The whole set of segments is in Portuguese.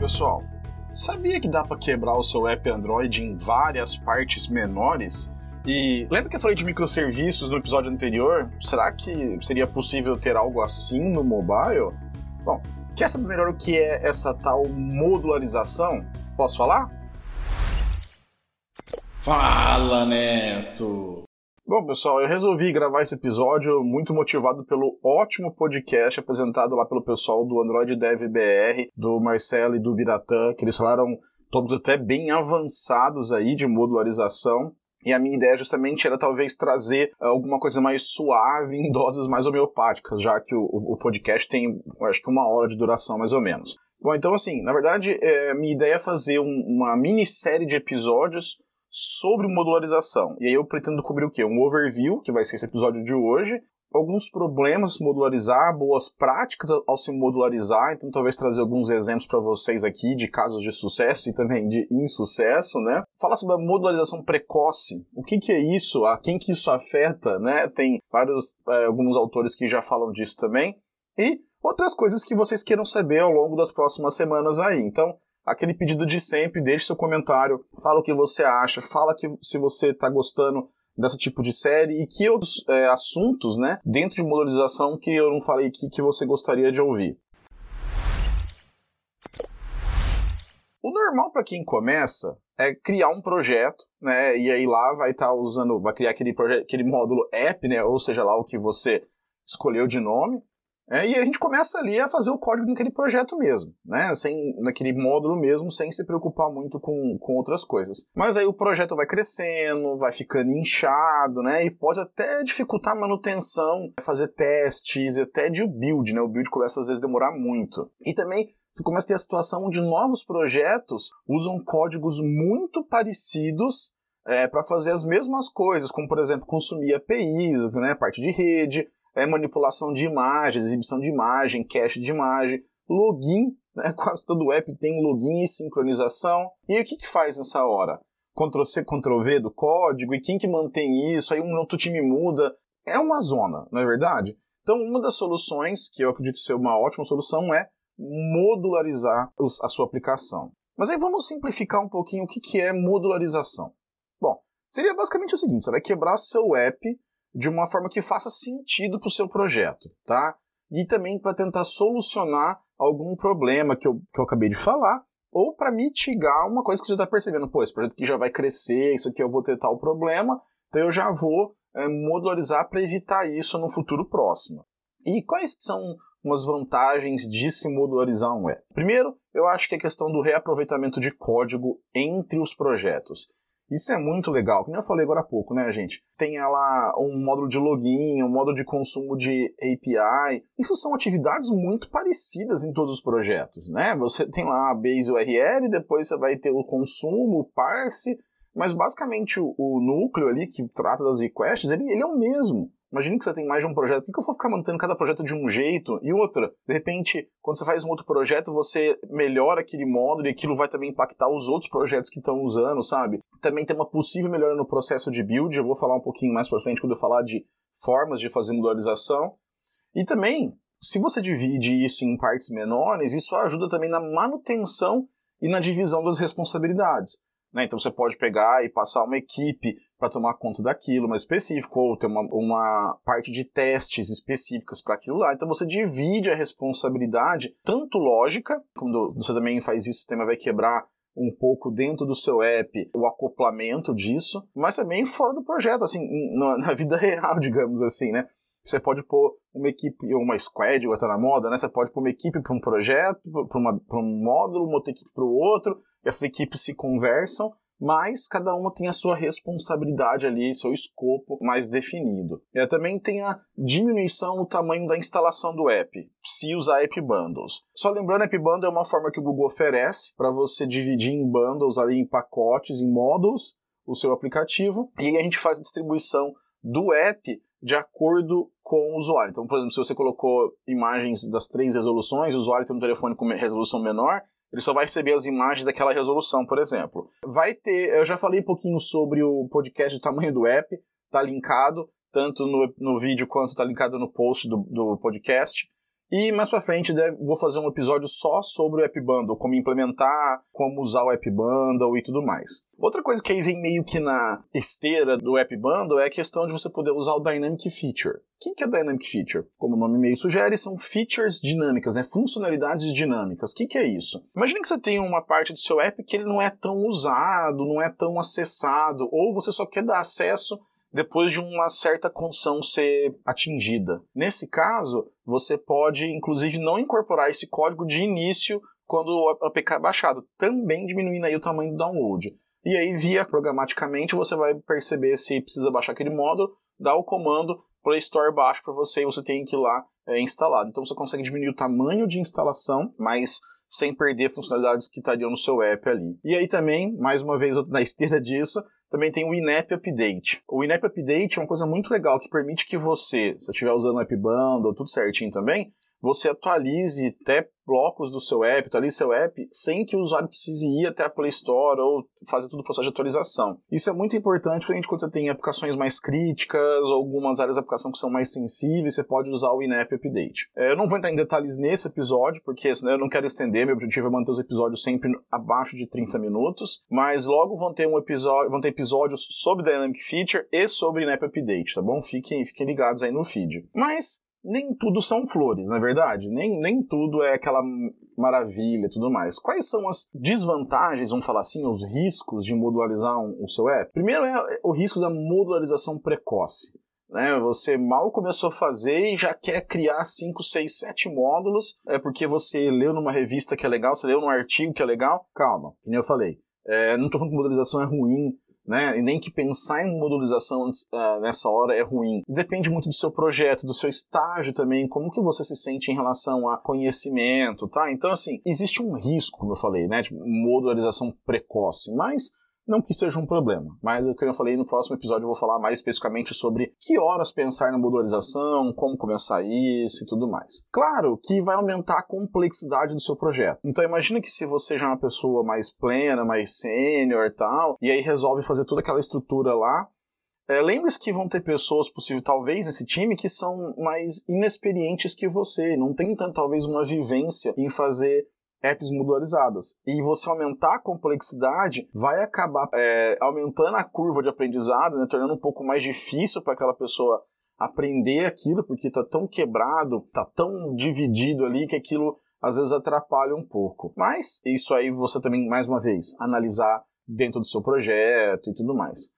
pessoal, sabia que dá para quebrar o seu app Android em várias partes menores? E lembra que eu falei de microserviços no episódio anterior? Será que seria possível ter algo assim no mobile? Bom, quer saber melhor o que é essa tal modularização? Posso falar? Fala, Neto! Bom, pessoal, eu resolvi gravar esse episódio muito motivado pelo ótimo podcast apresentado lá pelo pessoal do Android Dev BR, do Marcelo e do Biratã, que eles falaram todos até bem avançados aí de modularização. E a minha ideia justamente era talvez trazer alguma coisa mais suave em doses mais homeopáticas, já que o, o podcast tem acho que uma hora de duração mais ou menos. Bom, então assim, na verdade, é, minha ideia é fazer um, uma minissérie de episódios sobre modularização. E aí eu pretendo cobrir o quê? Um overview, que vai ser esse episódio de hoje, alguns problemas se modularizar, boas práticas ao se modularizar, então talvez trazer alguns exemplos para vocês aqui de casos de sucesso e também de insucesso, né? Falar sobre a modularização precoce, o que, que é isso, a quem que isso afeta, né? Tem vários, é, alguns autores que já falam disso também, e outras coisas que vocês queiram saber ao longo das próximas semanas aí. Então, aquele pedido de sempre, deixe seu comentário, fala o que você acha, fala que se você está gostando desse tipo de série e que outros é, assuntos, né, dentro de modelização que eu não falei aqui que você gostaria de ouvir. O normal para quem começa é criar um projeto, né, e aí lá vai estar tá usando, vai criar aquele projeto, aquele módulo app, né, ou seja lá o que você escolheu de nome, é, e a gente começa ali a fazer o código naquele projeto mesmo, né? Sem, naquele módulo mesmo, sem se preocupar muito com, com outras coisas. Mas aí o projeto vai crescendo, vai ficando inchado, né? E pode até dificultar a manutenção, fazer testes, até de build, né? O build começa às vezes a demorar muito. E também você começa a ter a situação onde novos projetos usam códigos muito parecidos é, para fazer as mesmas coisas, como por exemplo consumir APIs, né, parte de rede, é, manipulação de imagens, exibição de imagem, cache de imagem, login, né? quase todo app tem login e sincronização. E o que, que faz nessa hora? Ctrl-C, Ctrl-V do código, e quem que mantém isso? Aí um outro time muda. É uma zona, não é verdade? Então, uma das soluções, que eu acredito ser uma ótima solução, é modularizar a sua aplicação. Mas aí vamos simplificar um pouquinho o que, que é modularização. Seria basicamente o seguinte: você vai quebrar seu app de uma forma que faça sentido para o seu projeto, tá? E também para tentar solucionar algum problema que eu, que eu acabei de falar, ou para mitigar uma coisa que você está percebendo. Pô, esse projeto aqui já vai crescer, isso aqui eu vou ter tal problema, então eu já vou é, modularizar para evitar isso no futuro próximo. E quais são umas vantagens de se modularizar um app? Primeiro, eu acho que é a questão do reaproveitamento de código entre os projetos. Isso é muito legal, como eu falei agora há pouco, né, gente? Tem lá um módulo de login, um módulo de consumo de API. Isso são atividades muito parecidas em todos os projetos, né? Você tem lá a base URL, depois você vai ter o consumo, o parse, mas basicamente o, o núcleo ali que trata das requests, ele, ele é o mesmo. Imagina que você tem mais de um projeto. Por que eu vou ficar mantendo cada projeto de um jeito? E outra, de repente, quando você faz um outro projeto, você melhora aquele módulo e aquilo vai também impactar os outros projetos que estão usando, sabe? Também tem uma possível melhora no processo de build. Eu vou falar um pouquinho mais pra frente quando eu falar de formas de fazer modularização. E também, se você divide isso em partes menores, isso ajuda também na manutenção e na divisão das responsabilidades. Né? Então você pode pegar e passar uma equipe para tomar conta daquilo mais específico, ou ter uma, uma parte de testes específicas para aquilo lá. Então você divide a responsabilidade, tanto lógica, quando você também faz isso, o sistema vai quebrar um pouco dentro do seu app o acoplamento disso, mas também fora do projeto, assim, na, na vida real, digamos assim, né? Você pode pôr uma equipe, uma squad, ou tá na moda, né? Você pode pôr uma equipe para um projeto, para um módulo, uma outra equipe para o outro, essas equipes se conversam, mas cada uma tem a sua responsabilidade ali, seu escopo mais definido. E também tem a diminuição no tamanho da instalação do app, se usar app bundles. Só lembrando, app bundle é uma forma que o Google oferece para você dividir em bundles ali em pacotes, em módulos, o seu aplicativo, e aí a gente faz a distribuição do app de acordo com o usuário. Então, por exemplo, se você colocou imagens das três resoluções, o usuário tem um telefone com resolução menor, ele só vai receber as imagens daquela resolução, por exemplo. Vai ter, eu já falei um pouquinho sobre o podcast do tamanho do app, tá linkado, tanto no, no vídeo quanto tá linkado no post do, do podcast. E mais pra frente deve, vou fazer um episódio só sobre o App Bundle, como implementar, como usar o App Bundle e tudo mais. Outra coisa que aí vem meio que na esteira do App Bundle é a questão de você poder usar o Dynamic Feature. O que é Dynamic Feature? Como o nome meio sugere, são features dinâmicas, né? funcionalidades dinâmicas. O que, é isso? Imagine que você tem uma parte do seu app que ele não é tão usado, não é tão acessado, ou você só quer dar acesso depois de uma certa condição ser atingida. Nesse caso, você pode, inclusive, não incorporar esse código de início quando o APK é baixado, também diminuindo aí o tamanho do download. E aí, via programaticamente, você vai perceber se precisa baixar aquele módulo, dá o comando, Play Store baixa para você e você tem que ir lá é, instalar. Então você consegue diminuir o tamanho de instalação, mas sem perder funcionalidades que estariam no seu app ali. E aí também, mais uma vez na esteira disso, também tem o In-App Update. O In-App Update é uma coisa muito legal que permite que você, se estiver usando o App Bundle, tudo certinho também, você atualize até blocos do seu app, atualize seu app, sem que o usuário precise ir até a Play Store ou fazer todo o processo de atualização. Isso é muito importante, principalmente quando você tem aplicações mais críticas ou algumas áreas da aplicação que são mais sensíveis, você pode usar o in-app update. É, eu não vou entrar em detalhes nesse episódio, porque senão eu não quero estender, meu objetivo é manter os episódios sempre abaixo de 30 minutos, mas logo vão ter um episódio, vão ter episódios sobre Dynamic Feature e sobre in-app update, tá bom? Fiquem, fiquem ligados aí no feed. Mas nem tudo são flores, na é verdade. Nem, nem tudo é aquela maravilha e tudo mais. Quais são as desvantagens, vamos falar assim, os riscos de modularizar um, o seu app? Primeiro é o risco da modularização precoce. Né, você mal começou a fazer e já quer criar 5, 6, 7 módulos, é porque você leu numa revista que é legal, você leu num artigo que é legal. Calma, como eu falei. É, não estou falando que modularização é ruim, né? E nem que pensar em modulização uh, nessa hora é ruim. Depende muito do seu projeto, do seu estágio também, como que você se sente em relação a conhecimento, tá? Então, assim, existe um risco, como eu falei, né? De modularização precoce, mas não que seja um problema, mas o que eu falei no próximo episódio eu vou falar mais especificamente sobre que horas pensar na modularização, como começar isso e tudo mais. Claro que vai aumentar a complexidade do seu projeto. Então imagina que se você já é uma pessoa mais plena, mais sênior e tal, e aí resolve fazer toda aquela estrutura lá, é, Lembre-se que vão ter pessoas, possível talvez, nesse time que são mais inexperientes que você, não tem tanto, talvez, uma vivência em fazer apps modularizadas. E você aumentar a complexidade vai acabar é, aumentando a curva de aprendizado, né, tornando um pouco mais difícil para aquela pessoa aprender aquilo, porque está tão quebrado, está tão dividido ali que aquilo às vezes atrapalha um pouco. Mas isso aí você também, mais uma vez, analisar dentro do seu projeto e tudo mais.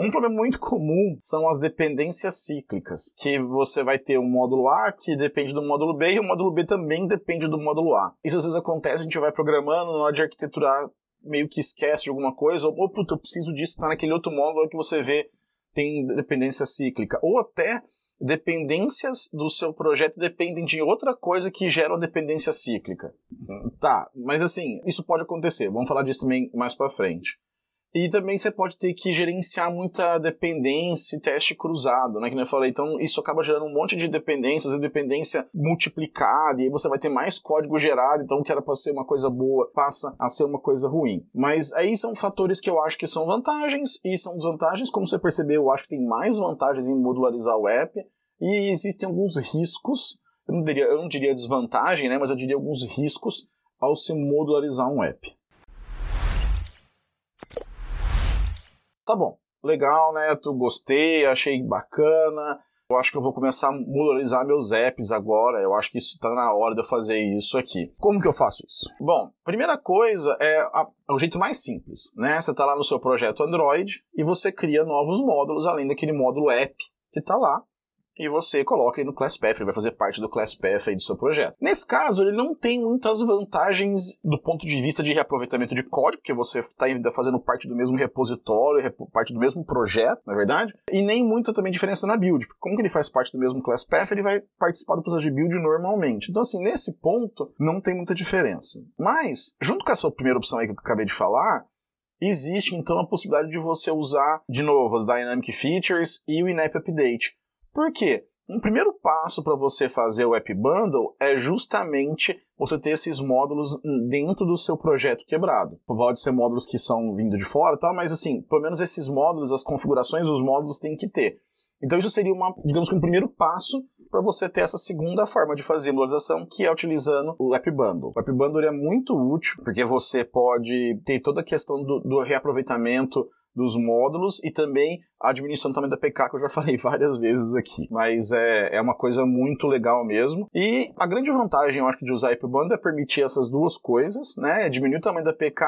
Um problema muito comum são as dependências cíclicas, que você vai ter um módulo A que depende do módulo B e o módulo B também depende do módulo A. Isso às vezes acontece, a gente vai programando, na hora de arquiteturar meio que esquece de alguma coisa, ou, puta, eu preciso disso, tá naquele outro módulo que você vê tem dependência cíclica. Ou até dependências do seu projeto dependem de outra coisa que gera uma dependência cíclica. Tá, mas assim, isso pode acontecer. Vamos falar disso também mais para frente. E também você pode ter que gerenciar muita dependência e teste cruzado, né? Que eu falei. Então, isso acaba gerando um monte de dependências e dependência multiplicada, e aí você vai ter mais código gerado, então o que era para ser uma coisa boa passa a ser uma coisa ruim. Mas aí são fatores que eu acho que são vantagens e são desvantagens. Como você percebeu, eu acho que tem mais vantagens em modularizar o app, e existem alguns riscos. Eu não diria, eu não diria desvantagem, né? Mas eu diria alguns riscos ao se modularizar um app. Tá bom, legal, né? Tu gostei, achei bacana. Eu acho que eu vou começar a modularizar meus apps agora. Eu acho que isso está na hora de eu fazer isso aqui. Como que eu faço isso? Bom, primeira coisa é, é o jeito mais simples, né? Você está lá no seu projeto Android e você cria novos módulos além daquele módulo app que está lá e você coloca ele no ClassPath, ele vai fazer parte do ClassPath aí do seu projeto. Nesse caso, ele não tem muitas vantagens do ponto de vista de reaproveitamento de código, porque você está ainda fazendo parte do mesmo repositório, parte do mesmo projeto, na é verdade, e nem muita também diferença na build, porque como que ele faz parte do mesmo ClassPath, ele vai participar do processo de build normalmente. Então, assim, nesse ponto, não tem muita diferença. Mas, junto com essa primeira opção aí que eu acabei de falar, existe então a possibilidade de você usar de novo as Dynamic Features e o In-App Update. Por quê? Um primeiro passo para você fazer o App Bundle é justamente você ter esses módulos dentro do seu projeto quebrado. Pode ser módulos que são vindo de fora, tal, mas assim, pelo menos esses módulos, as configurações dos módulos tem que ter. Então isso seria uma, digamos que um primeiro passo para você ter essa segunda forma de fazer modularização, que é utilizando o App Bundle. O App Bundle é muito útil, porque você pode ter toda a questão do, do reaproveitamento dos módulos e também a diminuição também da PK, que eu já falei várias vezes aqui. Mas é, é uma coisa muito legal mesmo. E a grande vantagem, eu acho, de usar Bundle é permitir essas duas coisas, né? É diminuir o tamanho da PK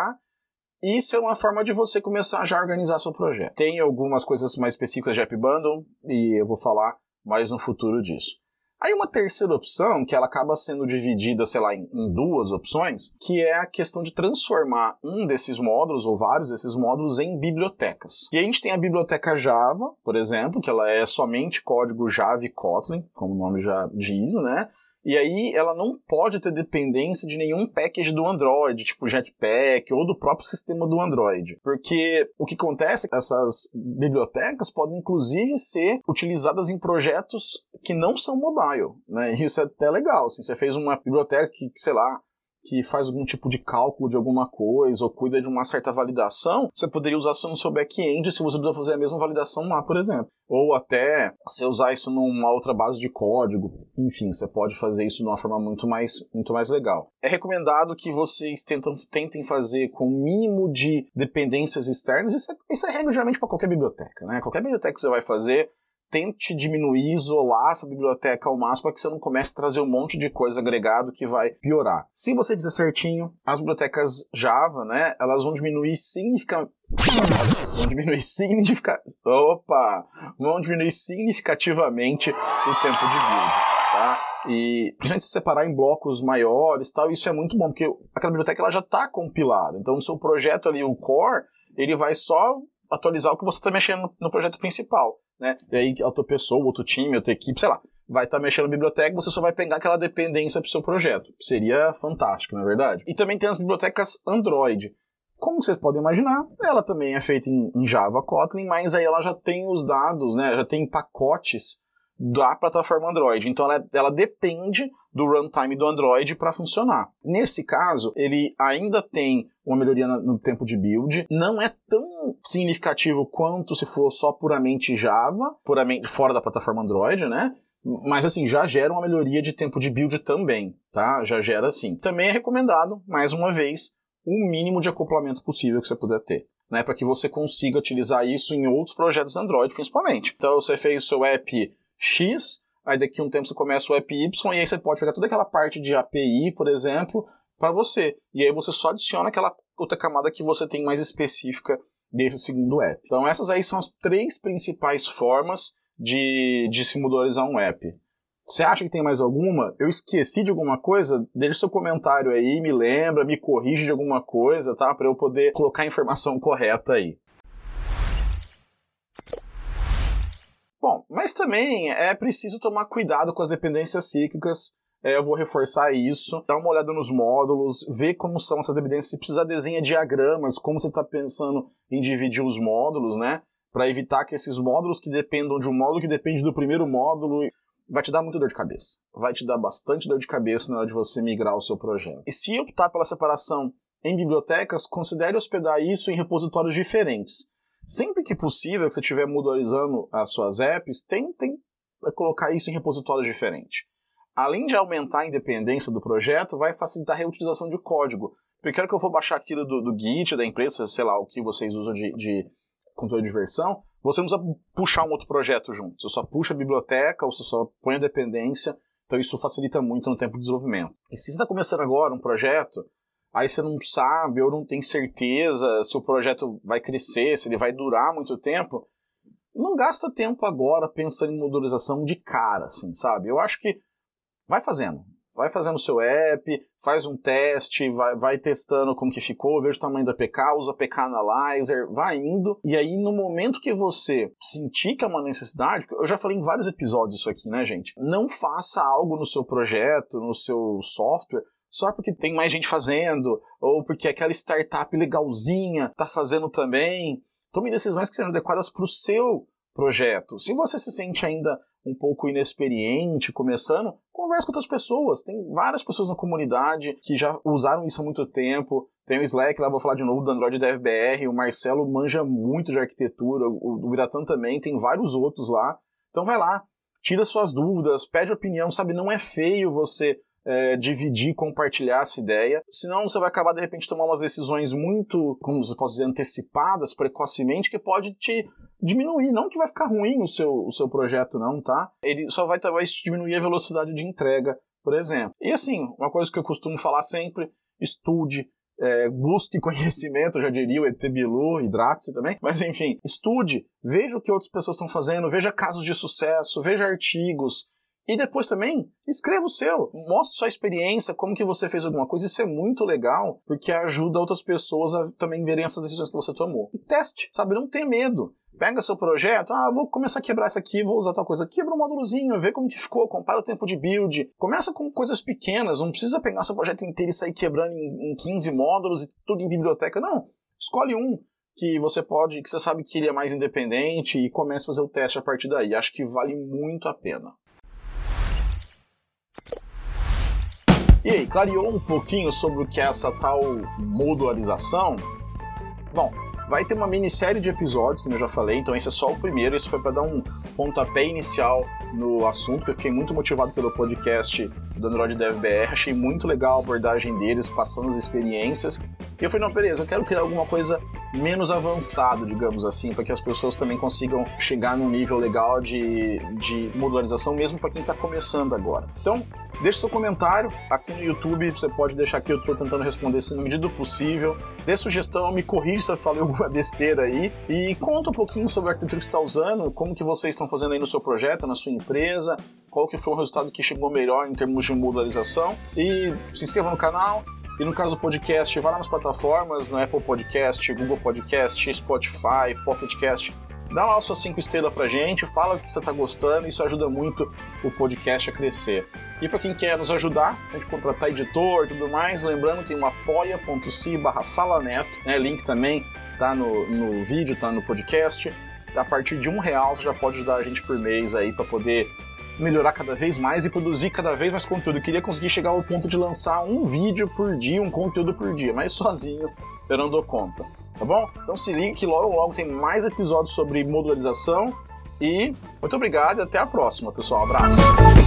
isso é uma forma de você começar a já organizar seu projeto. Tem algumas coisas mais específicas de App Bundle e eu vou falar mais no futuro disso. Aí uma terceira opção, que ela acaba sendo dividida, sei lá, em, em, duas opções, que é a questão de transformar um desses módulos, ou vários desses módulos, em bibliotecas. E a gente tem a biblioteca Java, por exemplo, que ela é somente código Java e Kotlin, como o nome já diz, né? E aí ela não pode ter dependência de nenhum package do Android, tipo Jetpack ou do próprio sistema do Android. Porque o que acontece é que essas bibliotecas podem inclusive ser utilizadas em projetos que não são mobile, né? Isso é até legal, assim, você fez uma biblioteca que, sei lá, que faz algum tipo de cálculo de alguma coisa ou cuida de uma certa validação, você poderia usar isso no seu back-end se você precisa fazer a mesma validação lá, por exemplo. Ou até você usar isso numa outra base de código. Enfim, você pode fazer isso de uma forma muito mais, muito mais legal. É recomendado que vocês tentam, tentem fazer com o mínimo de dependências externas. Isso é, isso é regra geralmente para qualquer biblioteca. Né? Qualquer biblioteca que você vai fazer, tente diminuir, isolar essa biblioteca ao máximo para que você não comece a trazer um monte de coisa agregado que vai piorar. Se você fizer certinho, as bibliotecas Java, né, elas vão diminuir significativamente vão diminuir significa... Opa! vão diminuir significativamente o tempo de build, tá? E principalmente se separar em blocos maiores, tal, isso é muito bom porque aquela biblioteca ela já está compilada. Então no seu projeto ali o core, ele vai só atualizar o que você está mexendo no projeto principal né? E aí a outra pessoa, outro time, outra equipe, sei lá, vai estar tá mexendo na biblioteca, você só vai pegar aquela dependência para o seu projeto. Seria fantástico, não é verdade? E também tem as bibliotecas Android. Como vocês podem imaginar, ela também é feita em, em Java Kotlin, mas aí ela já tem os dados, né? Já tem pacotes da plataforma Android. Então ela, ela depende do runtime do Android para funcionar. Nesse caso, ele ainda tem uma melhoria no tempo de build, não é tão significativo quanto se for só puramente Java, puramente fora da plataforma Android, né? Mas assim, já gera uma melhoria de tempo de build também, tá? Já gera assim. Também é recomendado, mais uma vez, o mínimo de acoplamento possível que você puder ter. Né, para que você consiga utilizar isso em outros projetos Android, principalmente. Então, você fez o seu app X, aí daqui a um tempo você começa o app Y, e aí você pode pegar toda aquela parte de API, por exemplo, para você. E aí você só adiciona aquela outra camada que você tem mais específica desse segundo app. Então essas aí são as três principais formas de, de se modularizar um app. Você acha que tem mais alguma? Eu esqueci de alguma coisa? Deixe seu comentário aí, me lembra, me corrige de alguma coisa, tá? Para eu poder colocar a informação correta aí. Bom, mas também é preciso tomar cuidado com as dependências cíclicas. É, eu vou reforçar isso, dar uma olhada nos módulos, ver como são essas dependências. Se precisar, desenha diagramas, como você está pensando em dividir os módulos, né? Para evitar que esses módulos que dependam de um módulo que depende do primeiro módulo vai te dar muita dor de cabeça. Vai te dar bastante dor de cabeça na hora de você migrar o seu projeto. E se optar pela separação em bibliotecas, considere hospedar isso em repositórios diferentes. Sempre que possível, que você estiver modularizando as suas apps, tentem colocar isso em repositórios diferentes. Além de aumentar a independência do projeto, vai facilitar a reutilização de código. Porque quero que eu vou baixar aquilo do, do Git, da empresa, sei lá, o que vocês usam de, de controle de versão, você não precisa puxar um outro projeto junto. Você só puxa a biblioteca, ou você só põe a dependência. Então isso facilita muito no tempo de desenvolvimento. E se você está começando agora um projeto, aí você não sabe ou não tem certeza se o projeto vai crescer, se ele vai durar muito tempo, não gasta tempo agora pensando em modularização de cara, assim, sabe? Eu acho que vai fazendo. Vai fazendo o seu app, faz um teste, vai, vai testando como que ficou, veja o tamanho da PK, usa PK Analyzer, vai indo. E aí, no momento que você sentir que é uma necessidade, eu já falei em vários episódios isso aqui, né, gente? Não faça algo no seu projeto, no seu software, só porque tem mais gente fazendo, ou porque aquela startup legalzinha está fazendo também. Tome decisões que sejam adequadas para o seu projeto. Se você se sente ainda um pouco inexperiente, começando, converse com outras pessoas. Tem várias pessoas na comunidade que já usaram isso há muito tempo. Tem o Slack, lá vou falar de novo do Android DevBR, o Marcelo manja muito de arquitetura, o, Biratan também, tem vários outros lá. Então vai lá, tira suas dúvidas, pede opinião, sabe? Não é feio você é, dividir, compartilhar essa ideia. Senão você vai acabar, de repente, tomar umas decisões muito, como você pode dizer, antecipadas, precocemente, que pode te diminuir. Não que vai ficar ruim o seu, o seu projeto, não, tá? Ele só vai, vai diminuir a velocidade de entrega, por exemplo. E assim, uma coisa que eu costumo falar sempre, estude, é, busque conhecimento, já diria o ET Bilu, hidrate-se também, mas enfim, estude, veja o que outras pessoas estão fazendo, veja casos de sucesso, veja artigos, e depois também, escreva o seu, mostre sua experiência, como que você fez alguma coisa, isso é muito legal, porque ajuda outras pessoas a também verem essas decisões que você tomou. E teste, sabe, não tenha medo. Pega seu projeto, ah, vou começar a quebrar isso aqui, vou usar tal coisa. Quebra um módulozinho, vê como que ficou, compara o tempo de build. Começa com coisas pequenas, não precisa pegar seu projeto inteiro e sair quebrando em, em 15 módulos e tudo em biblioteca, não. Escolhe um que você pode, que você sabe que ele é mais independente e comece a fazer o teste a partir daí. Acho que vale muito a pena. E aí, clareou um pouquinho sobre o que é essa tal modularização? Bom, vai ter uma minissérie de episódios, como eu já falei, então esse é só o primeiro, esse foi para dar um pontapé inicial no assunto, que eu fiquei muito motivado pelo podcast do Android Dev BR, achei muito legal a abordagem deles, passando as experiências, e eu falei, não, beleza, eu quero criar alguma coisa menos avançado, digamos assim, para que as pessoas também consigam chegar num nível legal de, de modularização, mesmo para quem está começando agora. Então, Deixe seu comentário aqui no YouTube, você pode deixar aqui, eu estou tentando responder se na medida do possível. Dê sugestão, me corrija se eu falei alguma besteira aí. E conta um pouquinho sobre a arquitetura que você está usando, como que vocês estão fazendo aí no seu projeto, na sua empresa, qual que foi o resultado que chegou melhor em termos de modularização. E se inscreva no canal, e no caso do podcast, vá lá nas plataformas, no Apple Podcast, Google Podcast, Spotify, Pocket Cast dá lá suas cinco estrelas pra gente, fala que você tá gostando, isso ajuda muito o podcast a crescer. E para quem quer nos ajudar, a gente contratar editor e tudo mais, lembrando tem o apoia.se barra falaneto, né, link também tá no, no vídeo, tá no podcast. A partir de um real você já pode ajudar a gente por mês aí para poder melhorar cada vez mais e produzir cada vez mais conteúdo. Eu queria conseguir chegar ao ponto de lançar um vídeo por dia, um conteúdo por dia, mas sozinho eu não dou conta tá bom? Então se liga que logo logo tem mais episódios sobre modularização e muito obrigado e até a próxima, pessoal. Um abraço.